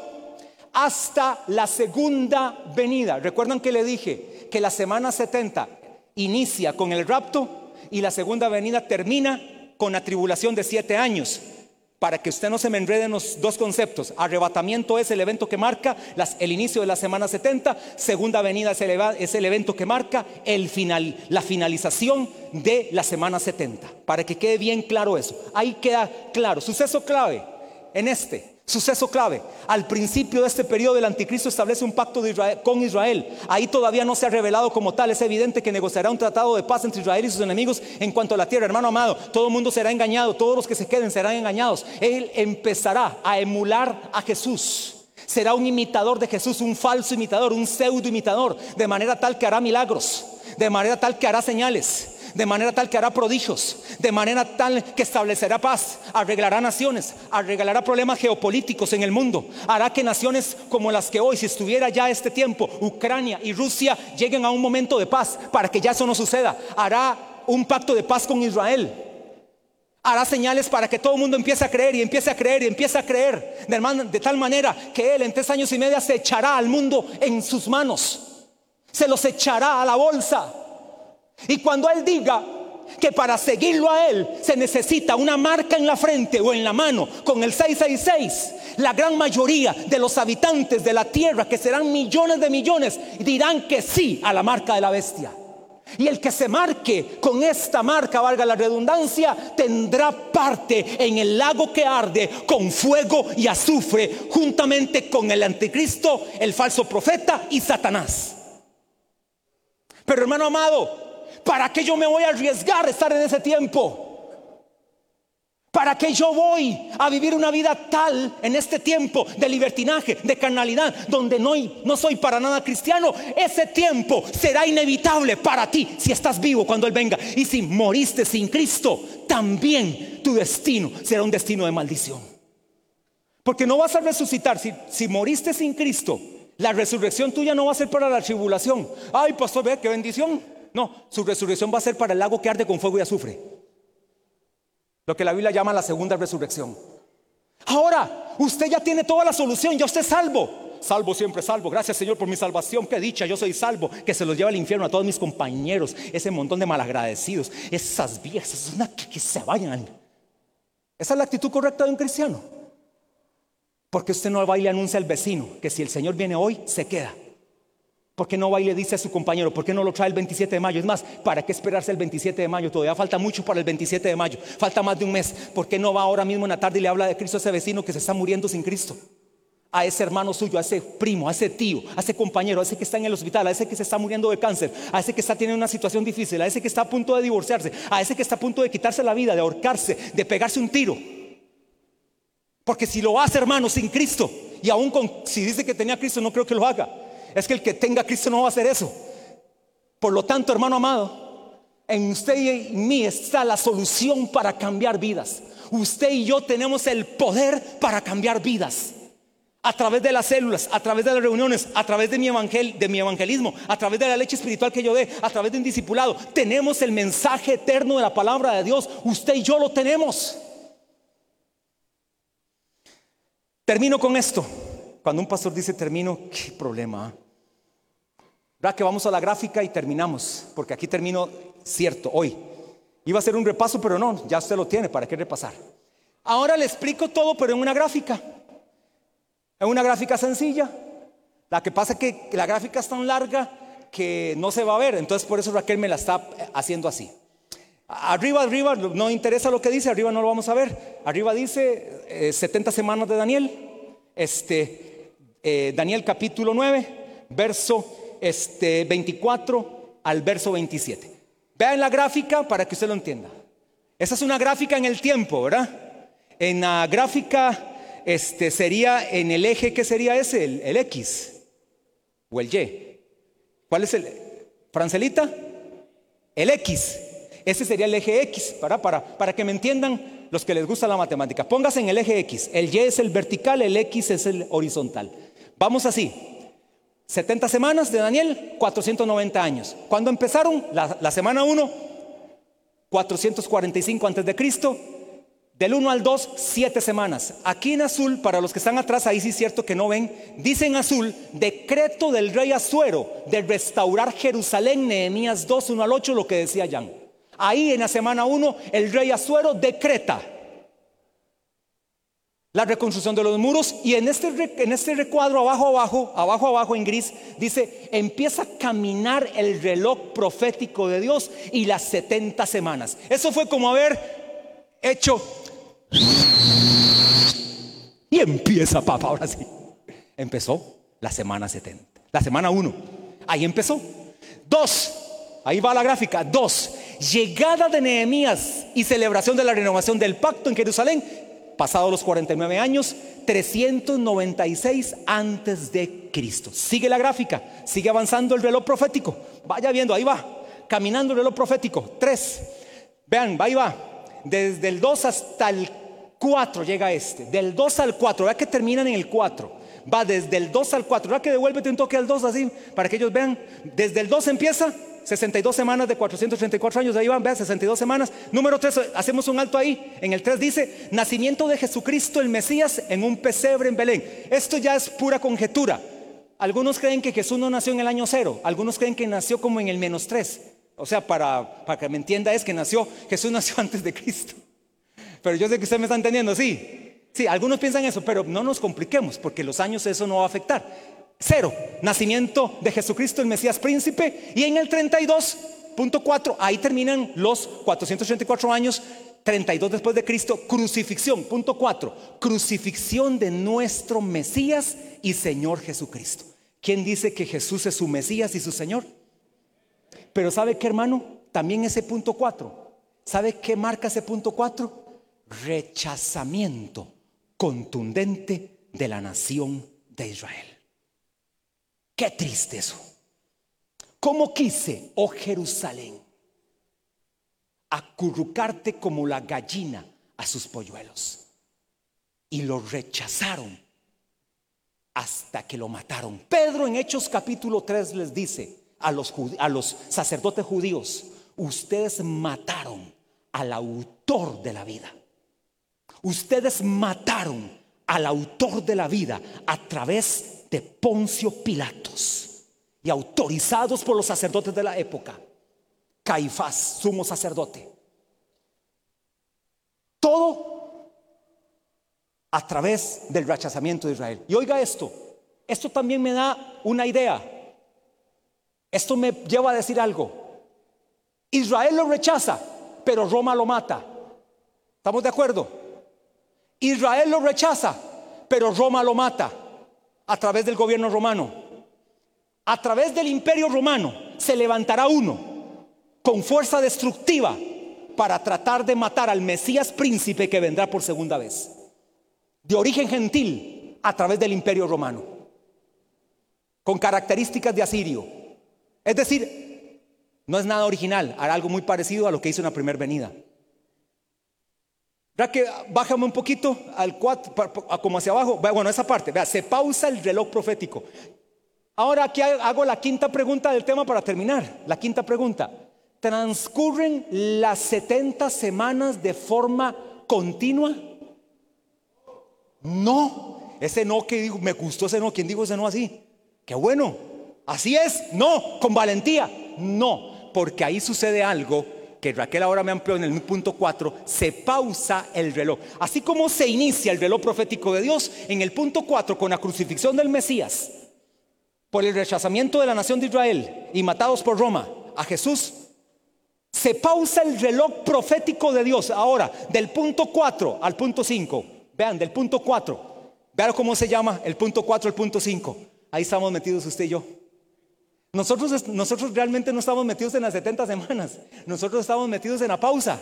hasta la segunda venida. Recuerdan que le dije que la semana 70 inicia con el rapto y la segunda venida termina con la tribulación de siete años para que usted no se me enrede en los dos conceptos. Arrebatamiento es el evento que marca el inicio de la semana 70, segunda venida es el, evento que marca la finalización de la semana 70, para que quede bien claro eso. Ahí queda claro, suceso clave en este. Suceso clave. Al principio de este periodo el anticristo establece un pacto con Israel. Ahí todavía no se ha revelado como tal. Es evidente que negociará un tratado de paz entre Israel y sus enemigos en cuanto a la tierra. Hermano amado, todo el mundo será engañado. Todos los que se queden serán engañados. Él empezará a emular a Jesús. Será un imitador de Jesús, un falso imitador, un pseudo imitador. De manera tal que hará milagros. De manera tal que hará señales de manera tal que hará prodigios, de manera tal que establecerá paz, arreglará naciones, arreglará problemas geopolíticos en el mundo, hará que naciones como las que hoy, si estuviera ya este tiempo, Ucrania y Rusia, lleguen a un momento de paz para que ya eso no suceda, hará un pacto de paz con Israel. Hará señales para que todo el mundo empiece a creer y empiece a creer y empiece a creer. De, tal manera que Él en tres años y medio se echará al mundo en sus manos. Se los echará a la bolsa. Y cuando Él diga que para seguirlo a Él se necesita una marca en la frente o en la mano con el 666, la gran mayoría de los habitantes de la tierra, que serán millones de millones, dirán que sí a la marca de la bestia. Y el que se marque con esta marca, valga la redundancia, tendrá parte en el lago que arde con fuego y azufre, juntamente con el anticristo, el falso profeta y Satanás. Pero hermano amado, ¿Para qué yo me voy a arriesgar a estar en ese tiempo? ¿Para qué yo voy a vivir una vida tal en este tiempo de libertinaje, de carnalidad, donde no, soy para nada cristiano? Ese tiempo será inevitable para ti si estás vivo cuando Él venga. Y si moriste sin Cristo, también tu destino será un destino de maldición. Porque no vas a resucitar. Si, si moriste sin Cristo, la resurrección tuya no va a ser para la tribulación. Ay, pastor, ve qué bendición. No, su resurrección va a ser para el lago que arde con fuego y azufre. Lo que la Biblia llama la segunda resurrección. Ahora, usted ya tiene toda la solución, ya usted es salvo. Salvo siempre salvo. Gracias Señor por mi salvación. Qué dicha, yo soy salvo. Que se los lleva al infierno a todos mis compañeros. Ese montón de malagradecidos. Esas viejas, que, que se vayan. Esa es la actitud correcta de un cristiano. Porque usted no va y le anuncia al vecino que si el Señor viene hoy, se queda. ¿Por qué no va y le dice a su compañero? ¿Por qué no lo trae el 27 de mayo? Es más, ¿para qué esperarse el 27 de mayo? Todavía falta mucho para el 27 de mayo. Falta más de un mes. ¿Por qué no va ahora mismo en la tarde y le habla de Cristo a ese vecino que se está muriendo sin Cristo? A ese hermano suyo, a ese primo, a ese tío, a ese compañero, a ese que está en el hospital, a ese que se está muriendo de cáncer, a ese que está teniendo una situación difícil, a ese que está a punto de divorciarse, a ese que está a punto de quitarse la vida, de ahorcarse, de pegarse un tiro. Porque si lo hace, hermano, sin Cristo, y aún si dice que tenía Cristo, no creo que lo haga es que el que tenga Cristo no va a hacer eso. Por lo tanto, hermano amado, en usted y en mí está la solución para cambiar vidas. Usted y yo tenemos el poder para cambiar vidas. A través de las células, a través de las reuniones, a través de mi, evangel, de mi evangelismo, a través de la leche espiritual que yo dé, a través de un discipulado. Tenemos el mensaje eterno de la palabra de Dios. Usted y yo lo tenemos. Termino con esto. Cuando un pastor dice termino, qué problema. ¿Verdad que vamos a la gráfica y terminamos? Porque aquí termino cierto, hoy. Iba a ser un repaso, pero no, ya usted lo tiene, ¿para qué repasar? Ahora le explico todo, pero en una gráfica. En una gráfica sencilla. La que pasa es que la gráfica es tan larga que no se va a ver, entonces por eso Raquel me la está haciendo así. Arriba, arriba, no interesa lo que dice, arriba no lo vamos a ver. Arriba dice 70 eh, semanas de Daniel, este, eh, Daniel capítulo 9, verso este, 24 al verso 27. Vean la gráfica para que usted lo entienda. Esa es una gráfica en el tiempo, ¿verdad? En la gráfica este, sería en el eje, ¿qué sería ese? El, X o el Y. ¿Cuál es el? Francelita, el X. Ese sería el eje X, para, para, para que me entiendan los que les gusta la matemática. Póngase en el eje X. El Y es el vertical, el X es el horizontal. Vamos así. 70 semanas de Daniel, 490 años. ¿Cuándo empezaron? La, semana 1, 445 antes de Cristo. Del 1 al 2, 7 semanas. Aquí en azul, para los que están atrás, ahí sí es cierto que no ven, dice en azul, decreto del rey Azuero de restaurar Jerusalén, Nehemías 2, 1 al 8, lo que decía Jan. Ahí en la semana 1, el rey Azuero decreta la reconstrucción de los muros y en este, en este recuadro abajo abajo, abajo abajo en gris, dice, empieza a caminar el reloj profético de Dios y las 70 semanas. Eso fue como haber hecho... Y empieza, papá, ahora sí. Empezó la semana 70, la semana 1. Ahí empezó. Dos, ahí va la gráfica. Dos, llegada de Nehemías y celebración de la renovación del pacto en Jerusalén pasados los 49 años, 396 antes de Cristo. Sigue la gráfica, sigue avanzando el reloj profético. Vaya viendo, ahí va, caminando el reloj profético. Tres, vean, ahí va. Desde el 2 hasta el 4 llega este. Del 2 al 4, vea que terminan en el 4. Va desde el 2 al 4. Vea que devuélvete un toque al 2 así, para que ellos vean. Desde el 2 empieza 62 semanas de 434 años, ahí van, vean, 62 semanas. Número 3, hacemos un alto ahí. En el 3 dice, nacimiento de Jesucristo el Mesías en un pesebre en Belén. Esto ya es pura conjetura. Algunos creen que Jesús no nació en el año 0, algunos creen que nació como en el menos 3. O sea, para, para que me entienda es que nació, Jesús nació (laughs) antes de Cristo. Pero yo sé que usted me está entendiendo, sí. Sí, algunos piensan eso, pero no nos compliquemos porque los años eso no va a afectar. Cero, nacimiento de Jesucristo, el Mesías príncipe. Y en el 32.4, ahí terminan los 484 años, 32 después de Cristo, crucifixión. Punto 4, crucifixión de nuestro Mesías y Señor Jesucristo. ¿Quién dice que Jesús es su Mesías y su Señor? Pero ¿sabe qué, hermano? También ese punto 4. ¿Sabe qué marca ese punto 4? Rechazamiento contundente de la nación de Israel. Qué triste eso. ¿Cómo quise, oh Jerusalén, acurrucarte como la gallina a sus polluelos? Y lo rechazaron hasta que lo mataron. Pedro en Hechos capítulo 3 les dice a los, a los sacerdotes judíos, ustedes mataron al autor de la vida. Ustedes mataron al autor de la vida a través de Poncio Pilatos y autorizados por los sacerdotes de la época, Caifás, sumo sacerdote. Todo a través del rechazamiento de Israel. Y oiga esto, esto también me da una idea. Esto me lleva a decir algo. Israel lo rechaza, pero Roma lo mata. ¿Estamos de acuerdo? Israel lo rechaza, pero Roma lo mata a través del gobierno romano. A través del imperio romano se levantará uno con fuerza destructiva para tratar de matar al Mesías príncipe que vendrá por segunda vez. De origen gentil a través del imperio romano. Con características de asirio. Es decir, no es nada original, hará algo muy parecido a lo que hizo en la primera venida. Vea que bájame un poquito al 4, como hacia abajo. Bueno, esa parte, vea, se pausa el reloj profético. Ahora aquí hago la quinta pregunta del tema para terminar. La quinta pregunta. ¿Transcurren las 70 semanas de forma continua? No. Ese no que digo, me gustó ese no. ¿Quién dijo ese no así? Qué bueno. Así es. No. Con valentía. No. Porque ahí sucede algo que Raquel ahora me amplió en el punto 4, se pausa el reloj. Así como se inicia el reloj profético de Dios en el punto 4 con la crucifixión del Mesías, por el rechazamiento de la nación de Israel y matados por Roma a Jesús, se pausa el reloj profético de Dios ahora del punto 4 al punto 5. Vean, del punto 4. Vean cómo se llama el punto 4 al punto 5. Ahí estamos metidos usted y yo. Nosotros, nosotros realmente no estamos metidos en las 70 semanas, nosotros estamos metidos en la pausa.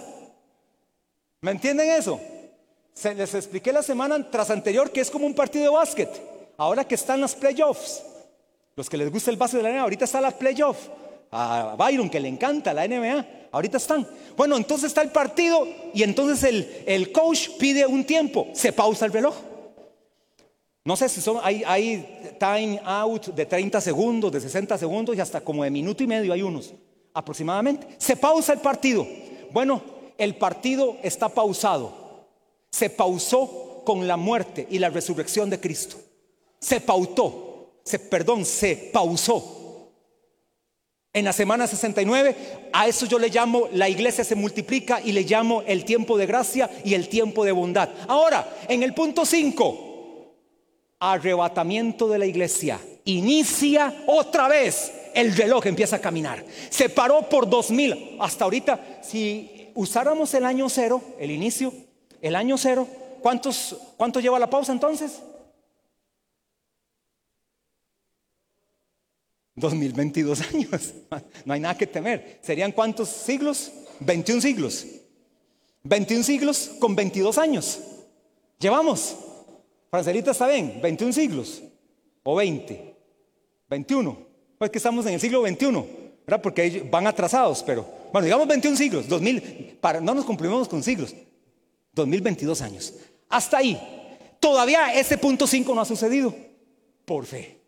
¿Me entienden eso? Se les expliqué la semana tras anterior que es como un partido de básquet. Ahora que están las playoffs, los que les gusta el básquet de la NBA, ahorita está la playoff. A Byron, que le encanta la NBA, ahorita están. Bueno, entonces está el partido y entonces el, el coach pide un tiempo, se pausa el reloj. No sé si son, hay, time out de 30 segundos, de 60 segundos y hasta como de minuto y medio hay unos aproximadamente. Se pausa el partido. Bueno, el partido está pausado. Se pausó con la muerte y la resurrección de Cristo. Se pautó, se, perdón, se pausó. En la semana 69, a eso yo le llamo la iglesia se multiplica y le llamo el tiempo de gracia y el tiempo de bondad. Ahora, en el punto 5, arrebatamiento de la iglesia. Inicia otra vez el reloj empieza a caminar. Se paró por 2000. Hasta ahorita, si usáramos el año cero, el inicio, el año cero, ¿cuántos, ¿cuánto lleva la pausa entonces? 2022 años. No hay nada que temer. ¿Serían cuántos siglos? 21 siglos. 21 siglos con 22 años. Llevamos. Francelita está bien, 21 siglos. O 20. 21. Pues que estamos en el siglo XXI, ¿verdad? Porque van atrasados, pero bueno, digamos 21 siglos, 2000, para, no nos cumplimos con siglos, 2022 años. Hasta ahí. Todavía ese punto 5 no ha sucedido. Por fe.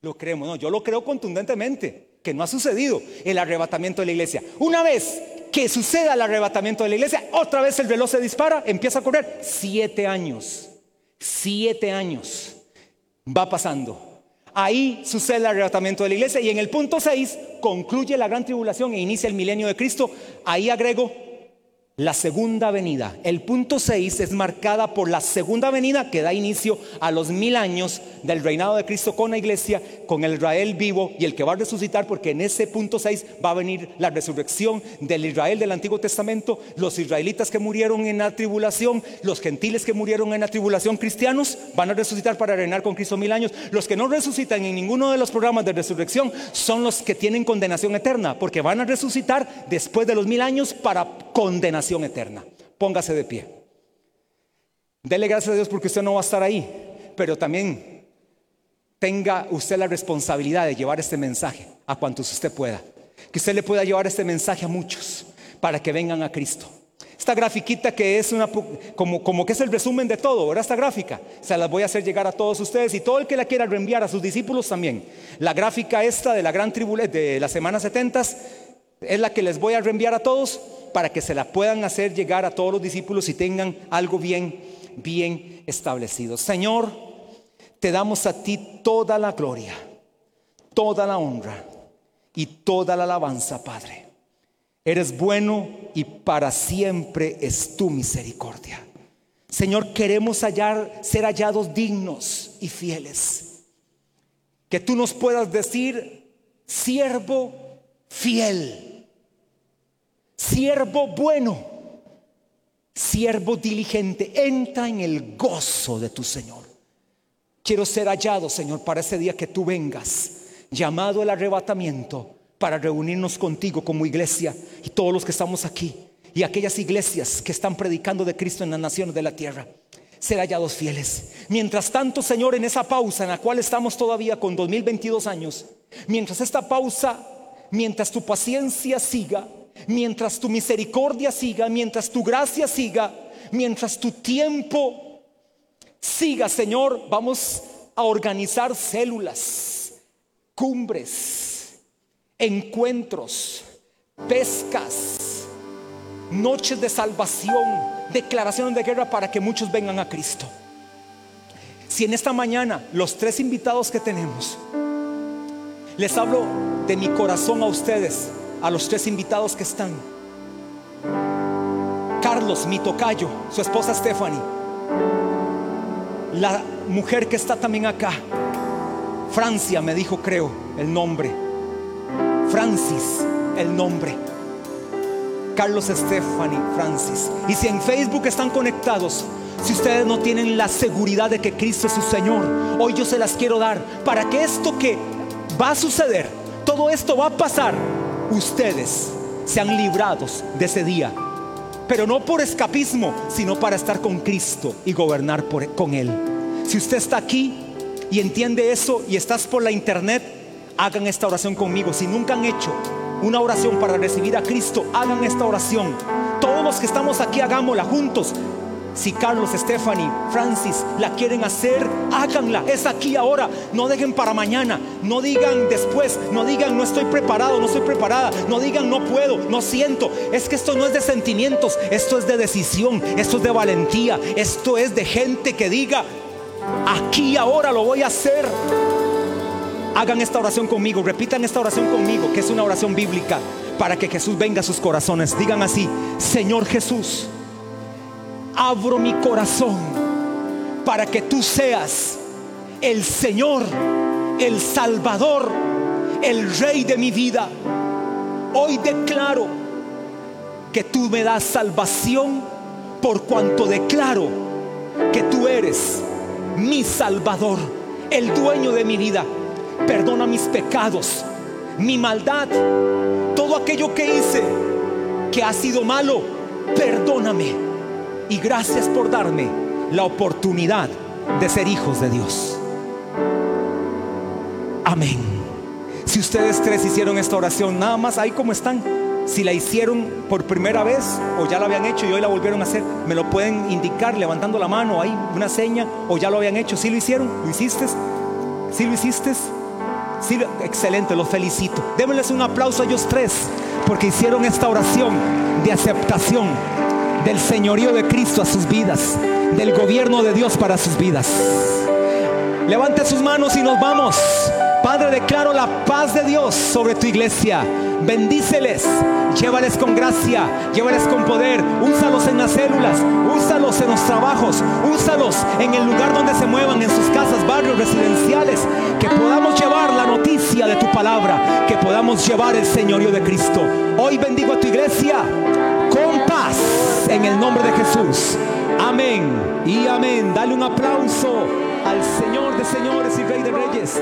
Lo creemos, no, yo lo creo contundentemente, que no ha sucedido el arrebatamiento de la iglesia. Una vez que suceda el arrebatamiento de la iglesia, otra vez el reloj se dispara, empieza a correr. Siete años, siete años va pasando. Ahí sucede el arrebatamiento de la iglesia y en el punto 6 concluye la gran tribulación e inicia el milenio de Cristo. Ahí agrego la segunda venida. El punto 6 es marcada por la segunda venida que da inicio a los mil años del reinado de Cristo con la iglesia, con el Israel vivo y el que va a resucitar, porque en ese punto 6 va a venir la resurrección del Israel del Antiguo Testamento, los israelitas que murieron en la tribulación, los gentiles que murieron en la tribulación cristianos, van a resucitar para reinar con Cristo mil años. Los que no resucitan en ninguno de los programas de resurrección son los que tienen condenación eterna, porque van a resucitar después de los mil años para condenación eterna. Póngase de pie. Dele gracias a Dios porque usted no va a estar ahí, pero también tenga usted la responsabilidad de llevar este mensaje a cuantos usted pueda. Que usted le pueda llevar este mensaje a muchos para que vengan a Cristo. Esta grafiquita que es una como, como que es el resumen de todo, ¿verdad? Esta gráfica se las voy a hacer llegar a todos ustedes y todo el que la quiera reenviar a sus discípulos también. La gráfica esta de la gran tribulación de la semana 70 es la que les voy a reenviar a todos para que se la puedan hacer llegar a todos los discípulos y tengan algo bien, bien establecido. Señor, te damos a ti toda la gloria, toda la honra y toda la alabanza, Padre. Eres bueno y para siempre es tu misericordia. Señor, queremos hallar, ser hallados dignos y fieles. Que tú nos puedas decir, siervo fiel siervo bueno, siervo diligente, entra en el gozo de tu Señor. Quiero ser hallado, Señor, para ese día que tú vengas, llamado el arrebatamiento, para reunirnos contigo como iglesia y todos los que estamos aquí y aquellas iglesias que están predicando de Cristo en las naciones de la tierra. Ser hallados fieles. Mientras tanto, Señor, en esa pausa en la cual estamos todavía con 2022 años, mientras esta pausa, mientras tu paciencia siga, mientras tu misericordia siga, mientras tu gracia siga, mientras tu tiempo siga, Señor, vamos a organizar células, cumbres, encuentros, pescas, noches de salvación, declaraciones de guerra para que muchos vengan a Cristo. Si en esta mañana los tres invitados que tenemos, les hablo de mi corazón a ustedes, a los tres invitados que están. Carlos, mi tocayo, su esposa Stephanie, la mujer que está también acá, Francia me dijo, creo, el nombre. Francis, el nombre. Carlos Stephanie Francis. Y si en Facebook están conectados, si ustedes no tienen la seguridad de que Cristo es su Señor, hoy yo se las quiero dar para que esto que va a suceder, todo esto va a pasar ustedes sean librados de ese día. Pero no por escapismo, sino para estar con Cristo y gobernar con Él. Si usted está aquí y entiende eso y estás por la internet, hagan esta oración conmigo. Si nunca han hecho una oración para recibir a Cristo, hagan esta oración. Todos los que estamos aquí, hagámosla juntos. Si Carlos, Stephanie, Francis la quieren hacer, háganla. Es aquí ahora. No dejen para mañana. No digan después. No digan no estoy preparado, no estoy preparada. No digan no puedo, no siento. Es que esto no es de sentimientos. Esto es de decisión. Esto es de valentía. Esto es de gente que diga aquí ahora lo voy a hacer. Hagan esta oración conmigo. Repitan esta oración conmigo, que es una oración bíblica para que Jesús venga a sus corazones. Digan así, Señor Jesús abro mi corazón para que tú seas el Señor, el Salvador, el Rey de mi vida. Hoy declaro que tú me das salvación por cuanto declaro que tú eres mi Salvador, el dueño de mi vida. Perdona mis pecados, mi maldad, todo aquello que hice que ha sido malo, perdóname y gracias por darme la oportunidad de ser hijos de Dios. Amén. Si ustedes tres hicieron esta oración, nada más ahí como están, si la hicieron por primera vez o ya la habían hecho y hoy la volvieron a hacer, me lo pueden indicar levantando la mano ahí, una seña, o ya lo habían hecho. Si lo hicieron, lo hiciste, si lo hiciste, sí, excelente, los felicito. Démosles un aplauso a ellos tres porque hicieron esta oración de aceptación del señorío de Cristo a sus vidas, del gobierno de Dios para sus vidas. Levante sus manos y nos vamos. Padre, declaro la paz de Dios sobre tu iglesia. Bendíceles, llévales con gracia, llévales con poder, úsalos en las células, úsalos en los trabajos, úsalos en el lugar donde se muevan, en sus casas, barrios residenciales, que podamos llevar la noticia de tu palabra, que podamos llevar el señorío de Cristo. Hoy bendigo a tu iglesia en el nombre de Jesús. Amén y amén. Dale un aplauso al Señor de señores y Rey de reyes.